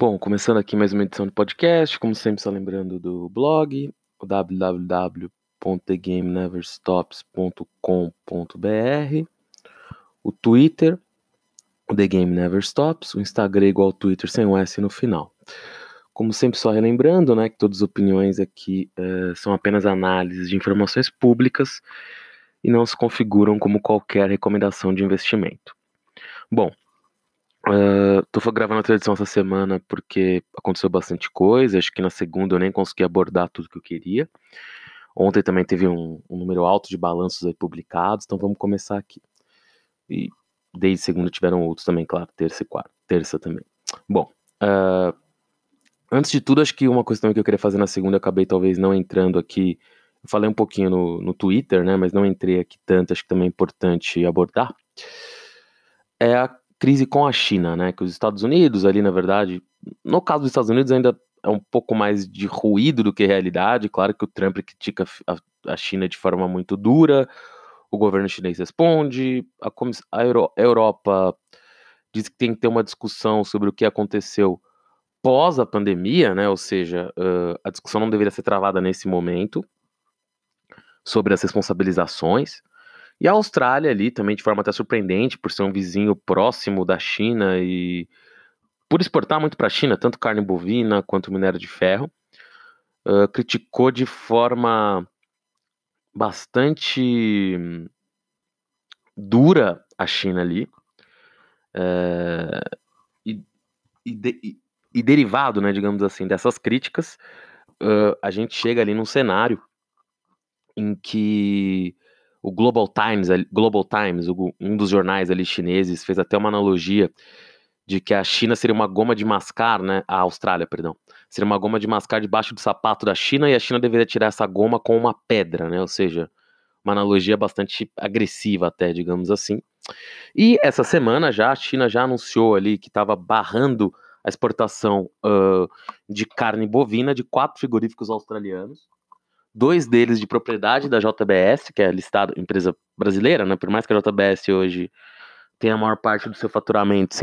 Bom, começando aqui mais uma edição do podcast, como sempre, só lembrando do blog, www.thegameneverstops.com.br, o Twitter, o The Game Never Stops, o Instagram é igual ao Twitter sem o S no final. Como sempre, só relembrando, né, que todas as opiniões aqui uh, são apenas análises de informações públicas e não se configuram como qualquer recomendação de investimento. Bom, Uh, tô gravando a edição essa semana porque aconteceu bastante coisa. Acho que na segunda eu nem consegui abordar tudo que eu queria. Ontem também teve um, um número alto de balanços publicados, então vamos começar aqui. E desde segunda tiveram outros também, claro, terça e quarta, terça também. Bom, uh, antes de tudo, acho que uma também que eu queria fazer na segunda, eu acabei talvez não entrando aqui. Eu falei um pouquinho no, no Twitter, né, mas não entrei aqui tanto, acho que também é importante abordar. É a crise com a China, né? Que os Estados Unidos ali, na verdade, no caso dos Estados Unidos ainda é um pouco mais de ruído do que realidade. Claro que o Trump critica a, China de forma muito dura, o governo chinês responde, a, a Euro Europa diz que tem que ter uma discussão sobre o que aconteceu pós a pandemia, né? Ou seja, uh, a discussão não deveria ser travada nesse momento sobre as responsabilizações. E a Austrália ali também de forma até surpreendente, por ser um vizinho próximo da China e por exportar muito para a China, tanto carne bovina quanto minério de ferro, uh, criticou de forma bastante dura a China ali. Uh, e, e, de, e, derivado, né, digamos assim, dessas críticas, uh, a gente chega ali num cenário em que o Global Times, Global Times, um dos jornais ali chineses, fez até uma analogia de que a China seria uma goma de mascar, né? A Austrália, perdão. Seria uma goma de mascar debaixo do sapato da China e a China deveria tirar essa goma com uma pedra, né? Ou seja, uma analogia bastante agressiva até, digamos assim. E essa semana já a China já anunciou ali que estava barrando a exportação uh, de carne bovina de quatro frigoríficos australianos dois deles de propriedade da JBS, que é listada empresa brasileira, né? Por mais que a JBS hoje tenha a maior parte do seu faturamento,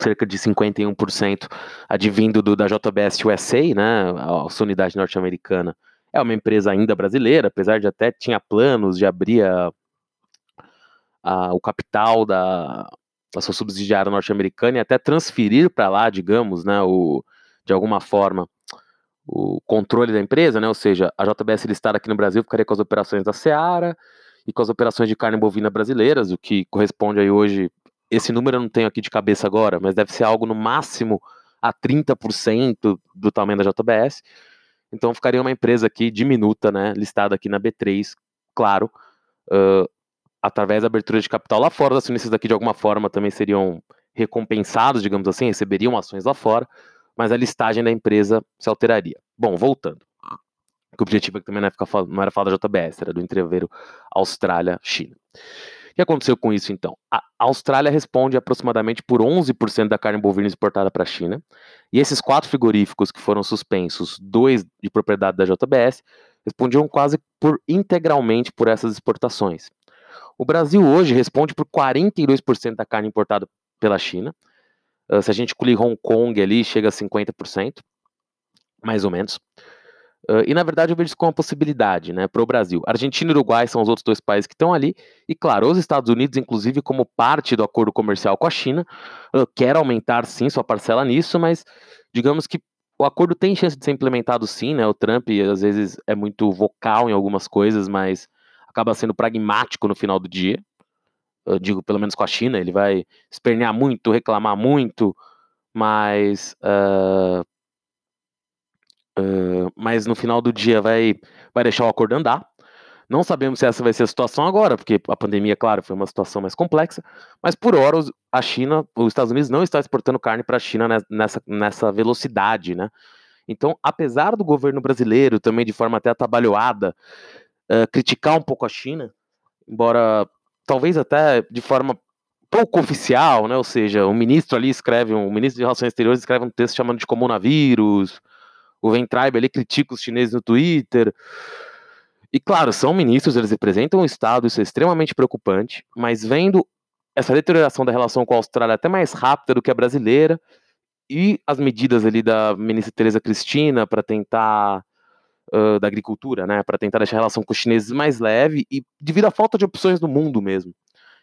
cerca de 51%, advindo do, da JBS USA, né? A sua unidade norte-americana. É uma empresa ainda brasileira, apesar de até tinha planos de abrir a, a, o capital da, da sua subsidiária norte-americana e até transferir para lá, digamos, né? O, de alguma forma, o controle da empresa, né? Ou seja, a JBS listada aqui no Brasil ficaria com as operações da Seara e com as operações de carne bovina brasileiras, o que corresponde aí hoje. Esse número eu não tenho aqui de cabeça agora, mas deve ser algo no máximo a 30% do tamanho da JBS. Então ficaria uma empresa aqui diminuta, né? Listada aqui na B3, claro, uh, através da abertura de capital lá fora. Os acionistas daqui de alguma forma também seriam recompensados, digamos assim, receberiam ações lá fora mas a listagem da empresa se alteraria. Bom, voltando. O objetivo aqui também não, é ficar, não era falar da JBS, era do entreveiro Austrália-China. O que aconteceu com isso então? A Austrália responde aproximadamente por 11% da carne bovina exportada para a China, e esses quatro frigoríficos que foram suspensos, dois de propriedade da JBS, respondiam quase por integralmente por essas exportações. O Brasil hoje responde por 42% da carne importada pela China, Uh, se a gente incluir Hong Kong ali, chega a 50%, mais ou menos. Uh, e na verdade eu vejo isso como uma possibilidade né, para o Brasil. Argentina e Uruguai são os outros dois países que estão ali. E claro, os Estados Unidos, inclusive, como parte do acordo comercial com a China, uh, quer aumentar sim sua parcela nisso, mas digamos que o acordo tem chance de ser implementado sim, né? O Trump às vezes é muito vocal em algumas coisas, mas acaba sendo pragmático no final do dia eu digo pelo menos com a China, ele vai espernear muito, reclamar muito, mas uh, uh, mas no final do dia vai, vai deixar o acordo andar. Não sabemos se essa vai ser a situação agora, porque a pandemia, claro, foi uma situação mais complexa, mas por hora a China, os Estados Unidos não está exportando carne para a China nessa, nessa velocidade, né? Então, apesar do governo brasileiro também de forma até atabalhoada uh, criticar um pouco a China, embora talvez até de forma pouco oficial, né? Ou seja, o ministro ali escreve, o ministro de Relações Exteriores escreve um texto chamando de comunavírus, o Ventribe ali critica os chineses no Twitter. E claro, são ministros, eles representam o Estado, isso é extremamente preocupante, mas vendo essa deterioração da relação com a Austrália até mais rápida do que a brasileira, e as medidas ali da ministra Tereza Cristina para tentar uh, da agricultura, né, para tentar deixar a relação com os chineses mais leve e devido à falta de opções no mundo mesmo.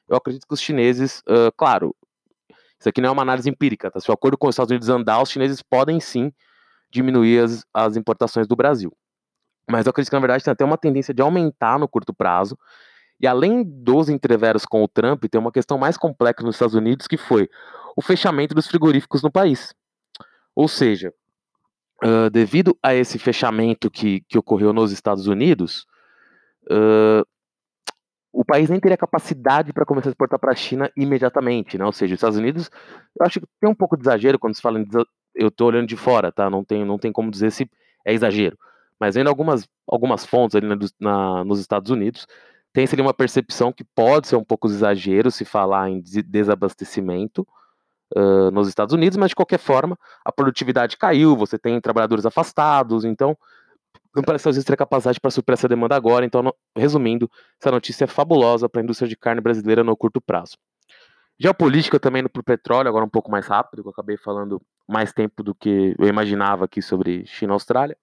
Eu acredito que os chineses, uh, claro, isso aqui não é uma análise empírica, tá? Se o acordo com os Estados Unidos andar, os chineses podem sim diminuir as, as importações do Brasil. Mas eu acredito que, na verdade, tem até uma tendência de aumentar no curto prazo. E além dos entreveros com o Trump, tem uma questão mais complexa nos Estados Unidos, que foi o fechamento dos frigoríficos no país. Ou seja, uh, devido a esse fechamento que, que ocorreu nos Estados Unidos, uh, o país nem teria capacidade para começar a exportar para a China imediatamente, né? Ou seja, os Estados Unidos, eu acho que tem um pouco de exagero quando se fala em, eu estou olhando de fora, tá? Não tem, não tem como dizer se é exagero. Mas vendo algumas, algumas fontes ali na, na, nos Estados Unidos, tem-se ali uma percepção que pode ser um pouco de exagero se falar em desabastecimento uh, nos Estados Unidos, mas de qualquer forma, a produtividade caiu, você tem trabalhadores afastados, então não parece às vezes ter capacidade para suprir essa demanda agora. Então, no, resumindo, essa notícia é fabulosa para a indústria de carne brasileira no curto prazo. Geopolítica também indo para o petróleo, agora um pouco mais rápido, que eu acabei falando mais tempo do que eu imaginava aqui sobre China e Austrália.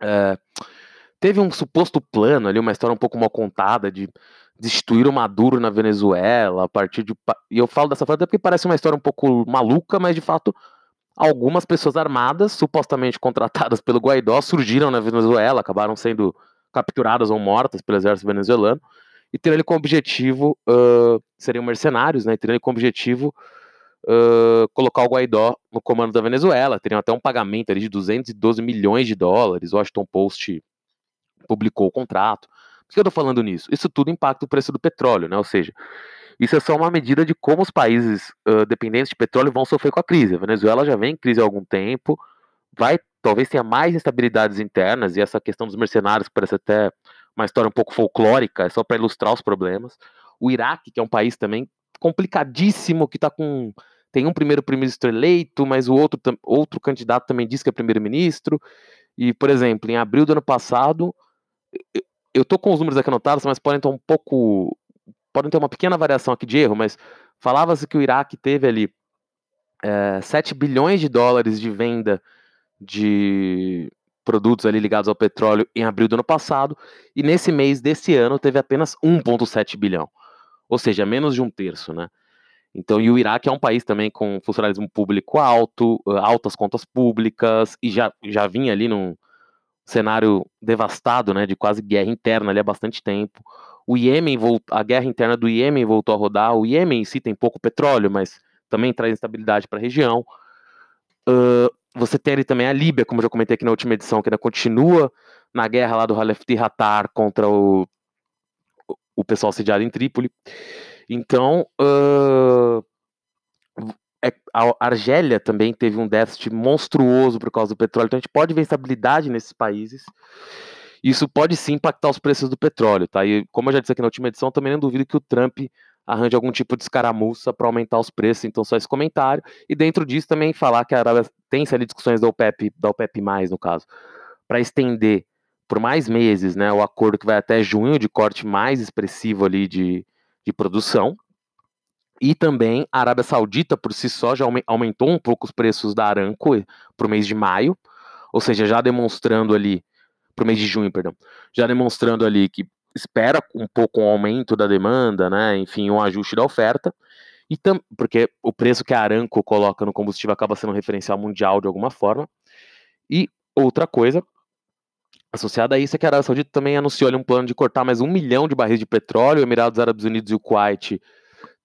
É, teve um suposto plano ali, uma história um pouco mal contada de destruir o Maduro na Venezuela a partir de. E eu falo dessa forma até porque parece uma história um pouco maluca, mas de fato algumas pessoas armadas, supostamente contratadas pelo Guaidó, surgiram na Venezuela, acabaram sendo capturadas ou mortas pelo exército venezuelano, e teriam ele como objetivo, uh, seriam mercenários, né, teriam ele como objetivo uh, colocar o Guaidó no comando da Venezuela, teriam até um pagamento ali de 212 milhões de dólares, o Washington Post publicou o contrato. Por que eu estou falando nisso? Isso tudo impacta o preço do petróleo, né, ou seja, isso é só uma medida de como os países uh, dependentes de petróleo vão sofrer com a crise. A Venezuela já vem em crise há algum tempo, vai talvez tenha mais instabilidades internas, e essa questão dos mercenários parece até uma história um pouco folclórica, é só para ilustrar os problemas. O Iraque, que é um país também complicadíssimo, que está com. Tem um primeiro-ministro eleito, mas o outro, outro candidato também diz que é primeiro-ministro. E, por exemplo, em abril do ano passado, eu tô com os números aqui anotados, mas podem estar um pouco podem ter uma pequena variação aqui de erro, mas falava-se que o Iraque teve ali é, 7 bilhões de dólares de venda de produtos ali ligados ao petróleo em abril do ano passado, e nesse mês desse ano teve apenas 1,7 bilhão, ou seja, menos de um terço, né? Então, e o Iraque é um país também com funcionalismo público alto, altas contas públicas, e já, já vinha ali num cenário devastado, né, de quase guerra interna ali há bastante tempo. O Iêmen, a guerra interna do Iêmen voltou a rodar. O Iêmen em si tem pouco petróleo, mas também traz instabilidade para a região. Uh, você tem ali também a Líbia, como já comentei aqui na última edição, que ainda continua na guerra lá do Halefti Hatar contra o, o pessoal sediado em Trípoli. Então, uh, a Argélia também teve um déficit monstruoso por causa do petróleo. Então, a gente pode ver instabilidade nesses países. Isso pode sim impactar os preços do petróleo, tá? E como eu já disse aqui na última edição, também não duvido que o Trump arranje algum tipo de escaramuça para aumentar os preços, então só esse comentário. E dentro disso também falar que a Arábia tem ali discussões da OPEP, da OPEP+, no caso, para estender por mais meses, né, o acordo que vai até junho de corte mais expressivo ali de, de produção. E também a Arábia Saudita por si só já aumentou um pouco os preços da Aramco para o mês de maio, ou seja, já demonstrando ali para o mês de junho, perdão, já demonstrando ali que espera um pouco um aumento da demanda, né? Enfim, um ajuste da oferta. E tam, porque o preço que a Aranco coloca no combustível acaba sendo um referencial mundial de alguma forma. E outra coisa associada a isso é que a Arábia Saudita também anunciou ali, um plano de cortar mais um milhão de barris de petróleo. Emirados Árabes Unidos e o Kuwait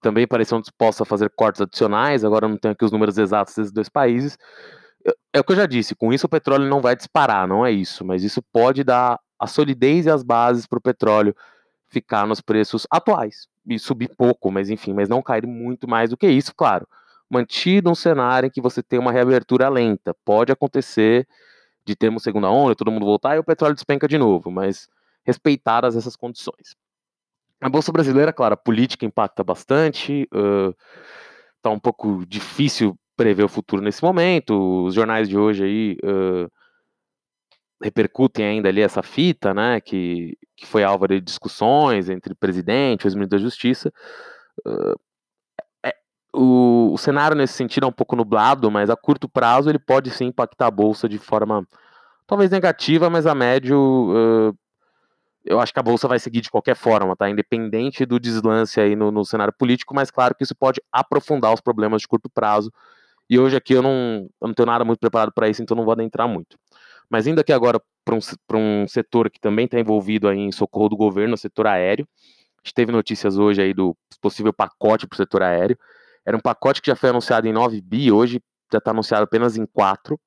também pareciam dispostos a fazer cortes adicionais. Agora não tenho aqui os números exatos desses dois países, é o que eu já disse, com isso o petróleo não vai disparar, não é isso, mas isso pode dar a solidez e as bases para o petróleo ficar nos preços atuais e subir pouco, mas enfim, mas não cair muito mais do que isso, claro. Mantido um cenário em que você tem uma reabertura lenta, pode acontecer de termos segunda onda, todo mundo voltar e o petróleo despenca de novo, mas respeitadas essas condições. A bolsa brasileira, claro, a política impacta bastante, uh, tá um pouco difícil prever o futuro nesse momento. Os jornais de hoje aí uh, repercutem ainda ali essa fita, né, que, que foi alvo de discussões entre presidente e os ministros da Justiça. Uh, é, o, o, cenário nesse sentido é um pouco nublado, mas a curto prazo ele pode sim impactar a bolsa de forma talvez negativa, mas a médio uh, eu acho que a bolsa vai seguir de qualquer forma, tá? Independente do deslance aí no, no, cenário político, mas claro que isso pode aprofundar os problemas de curto prazo. E hoje aqui eu não, eu não tenho nada muito preparado para isso, então não vou adentrar muito. Mas indo aqui agora para um, um setor que também está envolvido aí em socorro do governo, o setor aéreo. A gente teve notícias hoje aí do possível pacote para o setor aéreo. Era um pacote que já foi anunciado em 9 bi, hoje já está anunciado apenas em 4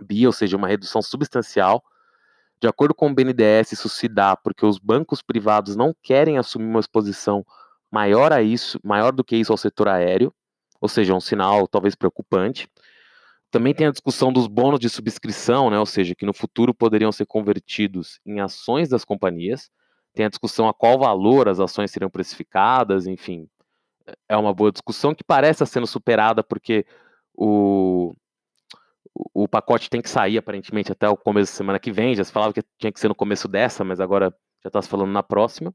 bi, ou seja, uma redução substancial. De acordo com o BNDES, isso se dá porque os bancos privados não querem assumir uma exposição maior a isso, maior do que isso ao setor aéreo, ou seja, um sinal talvez preocupante. Também tem a discussão dos bônus de subscrição, né, ou seja, que no futuro poderiam ser convertidos em ações das companhias. Tem a discussão a qual valor as ações seriam precificadas, enfim, é uma boa discussão que parece sendo superada porque o, o pacote tem que sair aparentemente até o começo da semana que vem. Já se falava que tinha que ser no começo dessa, mas agora já está se falando na próxima.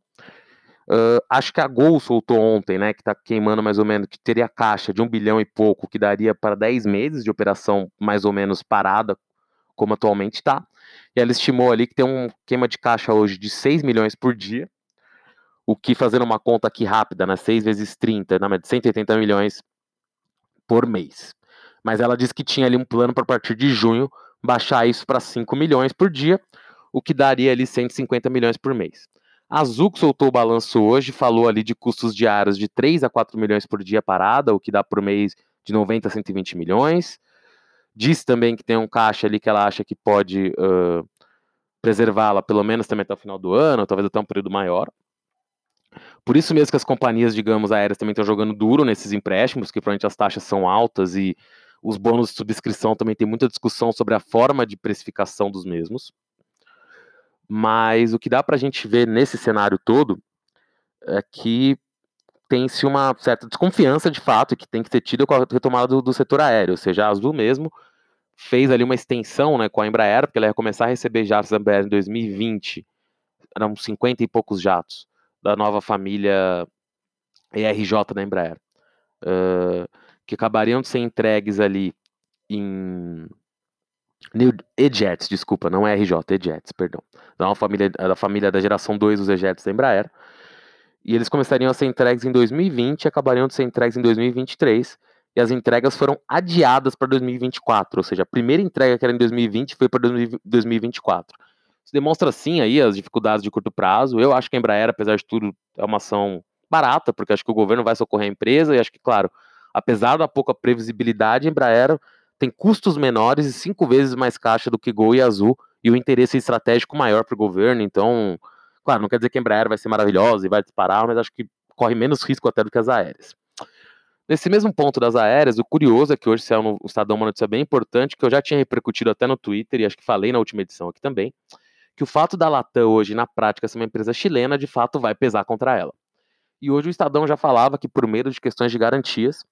Uh, acho que a Gol soltou ontem, né, que está queimando mais ou menos, que teria caixa de um bilhão e pouco, que daria para 10 meses de operação mais ou menos parada, como atualmente está. E ela estimou ali que tem um queima de caixa hoje de 6 milhões por dia, o que fazendo uma conta aqui rápida, né, 6 vezes 30, na média 180 milhões por mês. Mas ela disse que tinha ali um plano para partir de junho baixar isso para 5 milhões por dia, o que daria ali 150 milhões por mês. A que soltou o balanço hoje, falou ali de custos diários de 3 a 4 milhões por dia parada, o que dá por mês de 90 a 120 milhões. Disse também que tem um caixa ali que ela acha que pode uh, preservá-la pelo menos também até o final do ano, talvez até um período maior. Por isso mesmo que as companhias, digamos, aéreas também estão jogando duro nesses empréstimos, que provavelmente as taxas são altas e os bônus de subscrição também tem muita discussão sobre a forma de precificação dos mesmos. Mas o que dá para a gente ver nesse cenário todo é que tem-se uma certa desconfiança de fato que tem que ser tida com a retomada do, do, setor aéreo, ou seja, a Azul mesmo fez ali uma extensão né, com a Embraer, porque ela ia começar a receber jatos da Embraer em 2020, eram 50 e poucos jatos da nova família ERJ da Embraer, uh, que acabariam de ser entregues ali em E-Jets, desculpa, não é RJ, E-Jets, perdão. Da, família, da família da geração 2 dos E-Jets da Embraer. E eles começariam a ser entregues em 2020 e acabariam de ser entregues em 2023. E as entregas foram adiadas para 2024, ou seja, a primeira entrega que era em 2020 foi para 2024. Isso demonstra sim aí as dificuldades de curto prazo. Eu acho que a Embraer, apesar de tudo, é uma ação barata, porque acho que o governo vai socorrer a empresa e acho que, claro, apesar da pouca previsibilidade, a Embraer tem custos menores e cinco vezes mais caixa do que Gol e Azul e o interesse estratégico maior para o governo. Então, claro, não quer dizer que a Embraer vai ser maravilhosa e vai disparar, mas acho que corre menos risco até do que as aéreas. Nesse mesmo ponto das aéreas, o curioso é que hoje saiu no Estadão uma notícia bem importante, que eu já tinha repercutido até no Twitter, e acho que falei na última edição aqui também, que o fato da Latam hoje, na prática, ser uma empresa chilena, de fato vai pesar contra ela. E hoje o Estadão já falava que, por meio de questões de garantias,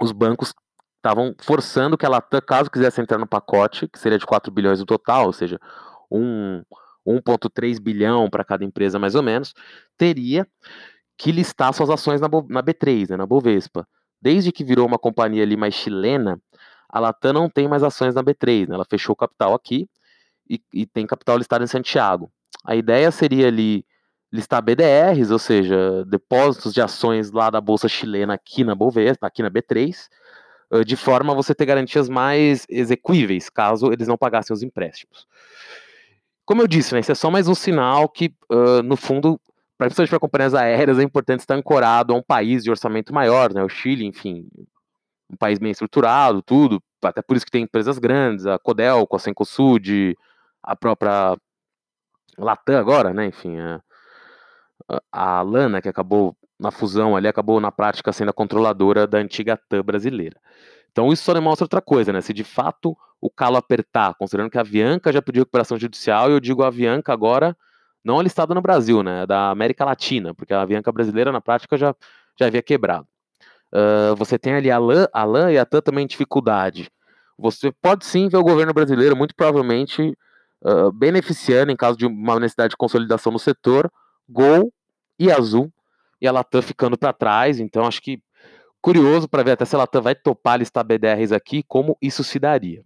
os bancos estavam forçando que a Latam, caso quisesse entrar no pacote, que seria de 4 bilhões no total, ou seja, um 1,3 bilhão para cada empresa mais ou menos, teria que listar suas ações na, na B3, né, na Bovespa. Desde que virou uma companhia ali mais chilena, a Latam não tem mais ações na B3, né, ela fechou o capital aqui e, e tem capital listado em Santiago. A ideia seria ali listar BDRs, ou seja, depósitos de ações lá da bolsa chilena aqui na Bovespa, aqui na B3, de forma a você ter garantias mais execuíveis, caso eles não pagassem os empréstimos. Como eu disse, né, isso é só mais um sinal que, uh, no fundo, principalmente para companhias aéreas, é importante estar ancorado a um país de orçamento maior, né, o Chile, enfim, um país bem estruturado, tudo, até por isso que tem empresas grandes, a Codel, com a Cencosud, a própria Latam agora, né, enfim, a Lana, que acabou na fusão ali, acabou na prática sendo a controladora da antiga TAM brasileira. Então isso só demonstra outra coisa, né? Se de fato o calo apertar, considerando que a Avianca já pediu recuperação judicial, e eu digo a Avianca agora não listada no Brasil, né? Da América Latina, porque a Avianca brasileira na prática já, já havia quebrado. Uh, você tem ali a LAN, a LAN e a TAM também em dificuldade. Você pode sim ver o governo brasileiro, muito provavelmente, uh, beneficiando, em caso de uma necessidade de consolidação no setor, Gol e Azul, e a Latam ficando para trás. Então, acho que curioso para ver até se a Latam vai topar listar BDRs aqui, como isso se daria.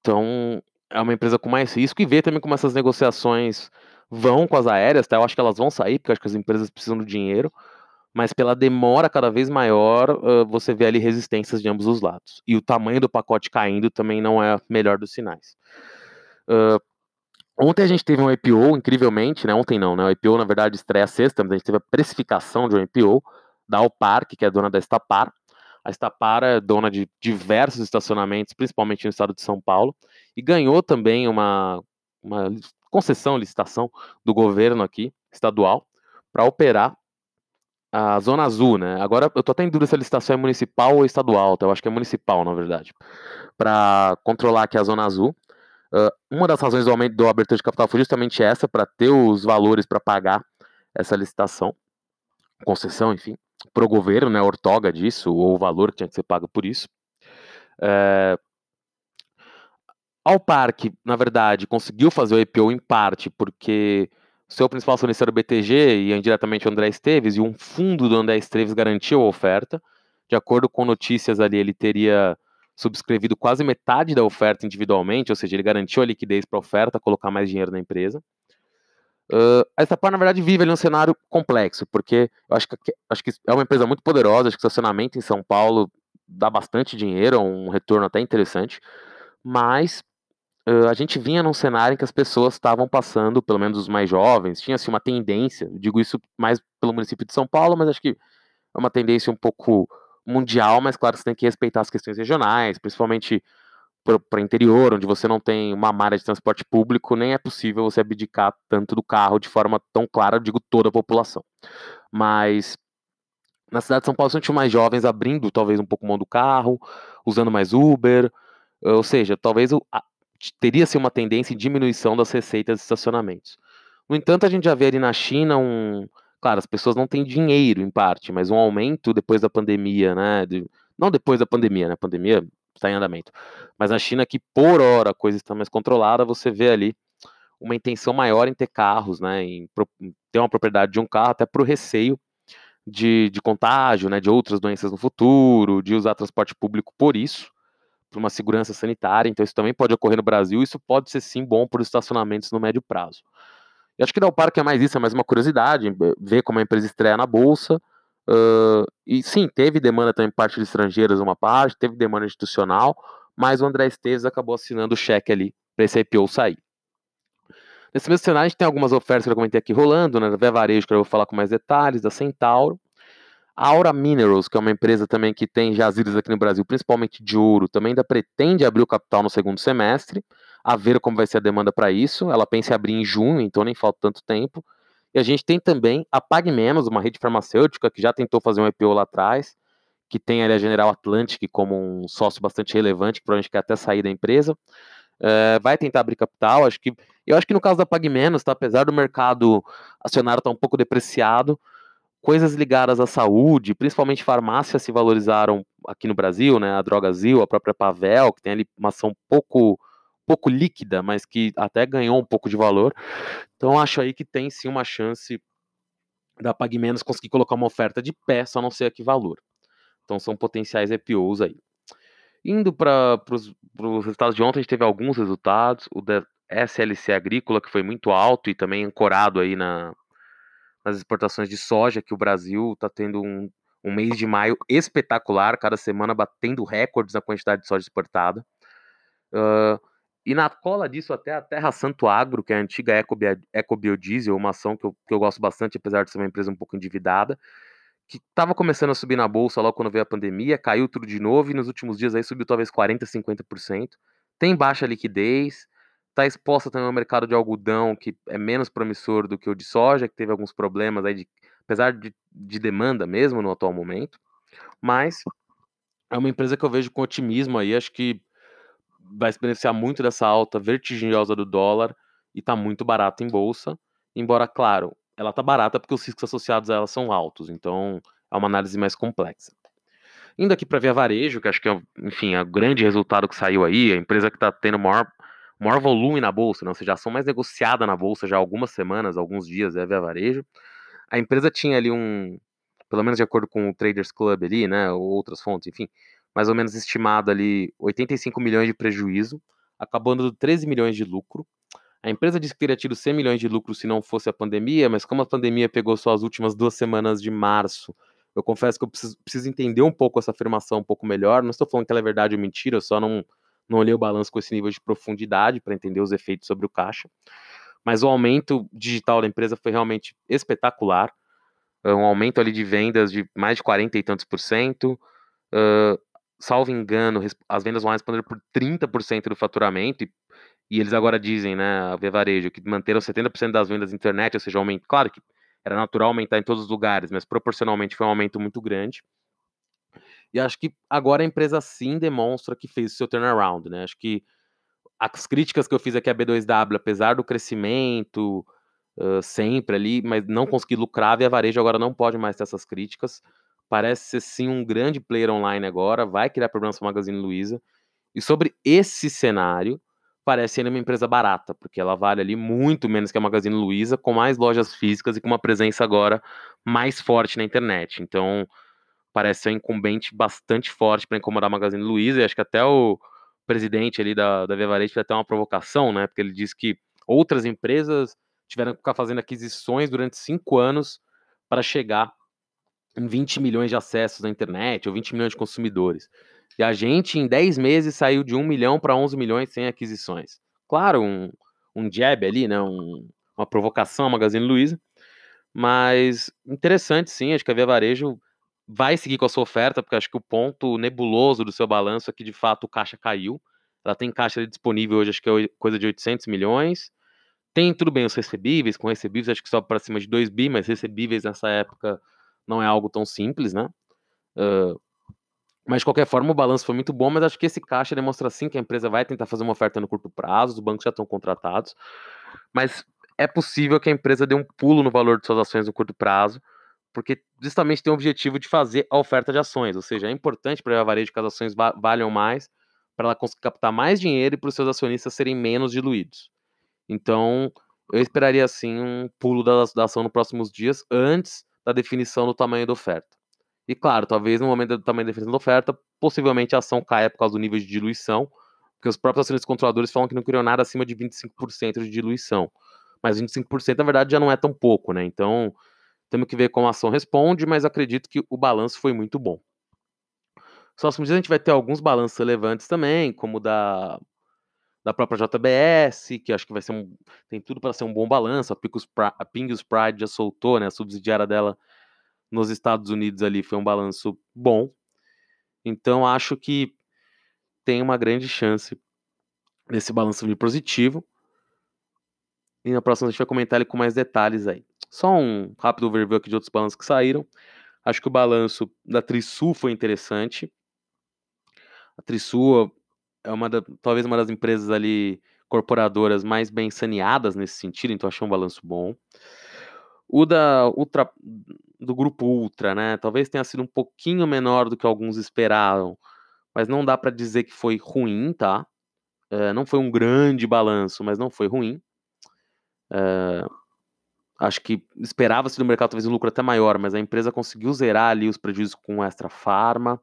Então, é uma empresa com mais risco e ver também como essas negociações vão com as aéreas, tá? Eu acho que elas vão sair, porque acho que as empresas precisam do dinheiro, mas pela demora cada vez maior, uh, você vê ali resistências de ambos os lados. E o tamanho do pacote caindo também não é melhor dos sinais. Uh, ontem a gente teve um IPO, incrivelmente, né? Ontem não, né? O IPO, na verdade, estreia sexta, mas a gente teve a precificação de um IPO da Alpark, que é dona da Estapar. A Estapar é dona de diversos estacionamentos, principalmente no estado de São Paulo, e ganhou também uma, uma concessão, licitação do governo aqui, estadual, para operar a Zona Azul, né? Agora eu tô até em dúvida se a licitação é municipal ou estadual, tá? eu acho que é municipal, na verdade, para controlar aqui a Zona Azul. Uh, uma das razões do aumento do abertura de capital foi justamente essa, para ter os valores para pagar essa licitação, concessão, enfim, para o governo, né? Ortoga disso, ou o valor que tinha que ser pago por isso. É, ao parque, na verdade, conseguiu fazer o IPO em parte porque seu principal acionista era o BTG e indiretamente o André Esteves, e um fundo do André Esteves garantiu a oferta. De acordo com notícias ali, ele teria subscrevido quase metade da oferta individualmente, ou seja, ele garantiu a liquidez para a oferta, colocar mais dinheiro na empresa. Uh, a Estapar, na verdade, vive ali um cenário complexo, porque eu acho que, acho que é uma empresa muito poderosa, acho que o estacionamento em São Paulo dá bastante dinheiro, é um retorno até interessante, mas uh, a gente vinha num cenário em que as pessoas estavam passando, pelo menos os mais jovens, tinha assim, uma tendência, digo isso mais pelo município de São Paulo, mas acho que é uma tendência um pouco mundial, mas claro que você tem que respeitar as questões regionais, principalmente para o interior, onde você não tem uma malha de transporte público, nem é possível você abdicar tanto do carro de forma tão clara, eu digo toda a população. Mas na cidade de São Paulo, são mais jovens abrindo talvez um pouco mão do carro, usando mais Uber, ou seja, talvez o, teria se uma tendência em diminuição das receitas de estacionamentos. No entanto, a gente já vê ali na China um. Claro, as pessoas não têm dinheiro em parte, mas um aumento depois da pandemia, né? De, não depois da pandemia, né? A pandemia está em andamento. Mas na China, que por hora a coisa está mais controlada, você vê ali uma intenção maior em ter carros, né? Em, em ter uma propriedade de um carro, até para o receio de, de contágio, né? De outras doenças no futuro, de usar transporte público por isso para uma segurança sanitária, então isso também pode ocorrer no Brasil, isso pode ser sim bom para os estacionamentos no médio prazo. E acho que o Parque é mais isso, é mais uma curiosidade, eh, ver como a empresa estreia na Bolsa, uh, e sim, teve demanda também parte de estrangeiros uma parte, teve demanda institucional, mas o André Esteves acabou assinando o cheque ali para esse IPO sair. Nesse mesmo cenário, a gente tem algumas ofertas que eu comentei aqui rolando, né, da Via Varejo, que eu vou falar com mais detalhes, da Centauro, a Aura Minerals, que é uma empresa também que tem jazidas aqui no Brasil, principalmente de ouro, também ainda pretende abrir o capital no segundo semestre, a ver como vai ser a demanda para isso. Ela pensa em abrir em junho, então nem falta tanto tempo. E a gente tem também a Pag Menos, uma rede farmacêutica que já tentou fazer um IPO lá atrás, que tem ali a General Atlantic como um sócio bastante relevante, que provavelmente quer até sair da empresa. É, vai tentar abrir capital, acho que eu acho que no caso da Pag Menos, tá, apesar do mercado acionário estar tá um pouco depreciado, coisas ligadas à saúde, principalmente farmácias se valorizaram aqui no Brasil, né? A Drogazil, a própria Pavel, que tem ali uma ação pouco pouco líquida, mas que até ganhou um pouco de valor. Então acho aí que tem sim uma chance da PagMenos conseguir colocar uma oferta de pé, só não sei a que valor. Então são potenciais EPOs aí. Indo para os resultados de ontem, a gente teve alguns resultados. O da SLC Agrícola, que foi muito alto e também ancorado aí na, nas exportações de soja, que o Brasil está tendo um, um mês de maio espetacular, cada semana batendo recordes na quantidade de soja exportada. Uh, e na cola disso, até a Terra Santo Agro, que é a antiga Ecobiodiesel, uma ação que eu, que eu gosto bastante, apesar de ser uma empresa um pouco endividada, que estava começando a subir na bolsa logo quando veio a pandemia, caiu tudo de novo e nos últimos dias aí subiu talvez 40%, 50%. Tem baixa liquidez, está exposta também ao mercado de algodão, que é menos promissor do que o de soja, que teve alguns problemas aí, de, apesar de, de demanda mesmo no atual momento. Mas é uma empresa que eu vejo com otimismo aí, acho que vai se beneficiar muito dessa alta vertiginosa do dólar e está muito barata em bolsa. Embora, claro, ela está barata porque os riscos associados a ela são altos, então é uma análise mais complexa. Indo aqui para Via Varejo, que acho que é, enfim, é o grande resultado que saiu aí, a empresa que está tendo maior maior volume na bolsa, né? ou seja, a ação mais negociada na bolsa já há algumas semanas, alguns dias, é a Via Varejo. A empresa tinha ali um, pelo menos de acordo com o Traders Club ali, né, ou outras fontes, enfim, mais ou menos estimado ali 85 milhões de prejuízo, acabando 13 milhões de lucro. A empresa disse que teria tido 100 milhões de lucro se não fosse a pandemia, mas como a pandemia pegou só as últimas duas semanas de março, eu confesso que eu preciso, preciso entender um pouco essa afirmação um pouco melhor. Não estou falando que ela é verdade ou mentira, eu só não, não olhei o balanço com esse nível de profundidade para entender os efeitos sobre o caixa. Mas o aumento digital da empresa foi realmente espetacular. Um aumento ali de vendas de mais de 40 e tantos por cento. Uh, salvo engano, as vendas vão responder por 30% do faturamento, e, e, eles agora dizem, né, a Via Varejo, que manteram 70% das vendas na internet, ou seja, aumento, claro que era natural aumentar em todos os lugares, mas proporcionalmente foi um aumento muito grande. E acho que agora a empresa sim demonstra que fez o seu turnaround, né? Acho que as críticas que eu fiz aqui à B2W, apesar do crescimento uh, sempre ali, mas não conseguir lucrar, a Varejo agora não pode mais ter essas críticas parece ser sim um grande player online agora, vai criar problemas para Magazine Luiza. E sobre esse cenário, parece ser uma empresa barata, porque ela vale ali muito menos que a Magazine Luiza, com mais lojas físicas e com uma presença agora mais forte na internet. Então, parece ser um incumbente bastante forte para incomodar a Magazine Luiza, e acho que até o presidente ali da, da Via Varejo fez até uma provocação, né, porque ele disse que outras empresas tiveram que ficar fazendo aquisições durante cinco anos para chegar 20 milhões de acessos na internet, ou 20 milhões de consumidores. E a gente, em 10 meses, saiu de 1 milhão para 11 milhões sem aquisições. Claro, um, um jab ali, né? Um, uma provocação a Magazine Luiza. Mas interessante, sim. Acho que a Via Varejo vai seguir com a sua oferta, porque acho que o ponto nebuloso do seu balanço é que, de fato, o caixa caiu. Ela tem caixa disponível hoje, acho que é coisa de 800 milhões. Tem, tudo bem, os recebíveis. Com recebíveis, acho que sobe para cima de 2 bi, mas recebíveis nessa época não é algo tão simples, né? Uh, mas de qualquer forma, o balanço foi muito bom, mas acho que esse caixa demonstra sim que a empresa vai tentar fazer uma oferta no curto prazo, os bancos já estão contratados, mas é possível que a empresa dê um pulo no valor de suas ações no curto prazo, porque justamente tem o objetivo de fazer a oferta de ações, ou seja, é importante para a varejo que as ações valham mais, para ela conseguir captar mais dinheiro e para os seus acionistas serem menos diluídos. Então, eu esperaria sim um pulo da, da ação nos próximos dias, antes da definição do tamanho da oferta. E claro, talvez no momento do tamanho da definição da oferta, possivelmente a ação caia por causa do nível de diluição, porque os próprios acionistas controladores falam que não queriam nada acima de 25% de diluição. Mas 25% na verdade já não é tão pouco, né? Então, temos que ver como a ação responde, mas acredito que o balanço foi muito bom. Nos próximos dias a gente vai ter alguns balanços relevantes também, como da da própria JBS, que acho que vai ser um. tem tudo para ser um bom balanço. A, Picos, a Pingus Pride já soltou, né? A subsidiária dela nos Estados Unidos ali foi um balanço bom. Então acho que tem uma grande chance desse balanço vir positivo. E na próxima a gente vai comentar ele com mais detalhes aí. Só um rápido overview aqui de outros balanços que saíram. Acho que o balanço da Trisul foi interessante. A Trisul é uma da, talvez uma das empresas ali corporadoras mais bem saneadas nesse sentido, então achei um balanço bom. O da Ultra, do grupo Ultra, né? Talvez tenha sido um pouquinho menor do que alguns esperavam, mas não dá para dizer que foi ruim, tá? É, não foi um grande balanço, mas não foi ruim. É, acho que esperava-se do mercado talvez um lucro até maior, mas a empresa conseguiu zerar ali os prejuízos com Extra Farma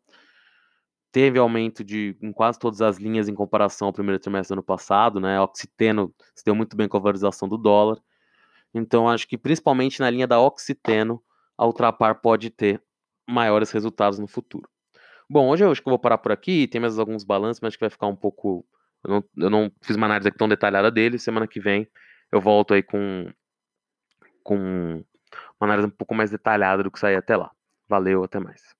teve aumento de em quase todas as linhas em comparação ao primeiro trimestre do ano passado, né? Oxiteno se deu muito bem com a valorização do dólar. Então acho que principalmente na linha da Oxiteno, a Ultrapar pode ter maiores resultados no futuro. Bom, hoje eu acho que eu vou parar por aqui, tem mais alguns balanços, mas acho que vai ficar um pouco. Eu não, eu não fiz uma análise tão detalhada dele. Semana que vem eu volto aí com, com uma análise um pouco mais detalhada do que sair até lá. Valeu, até mais.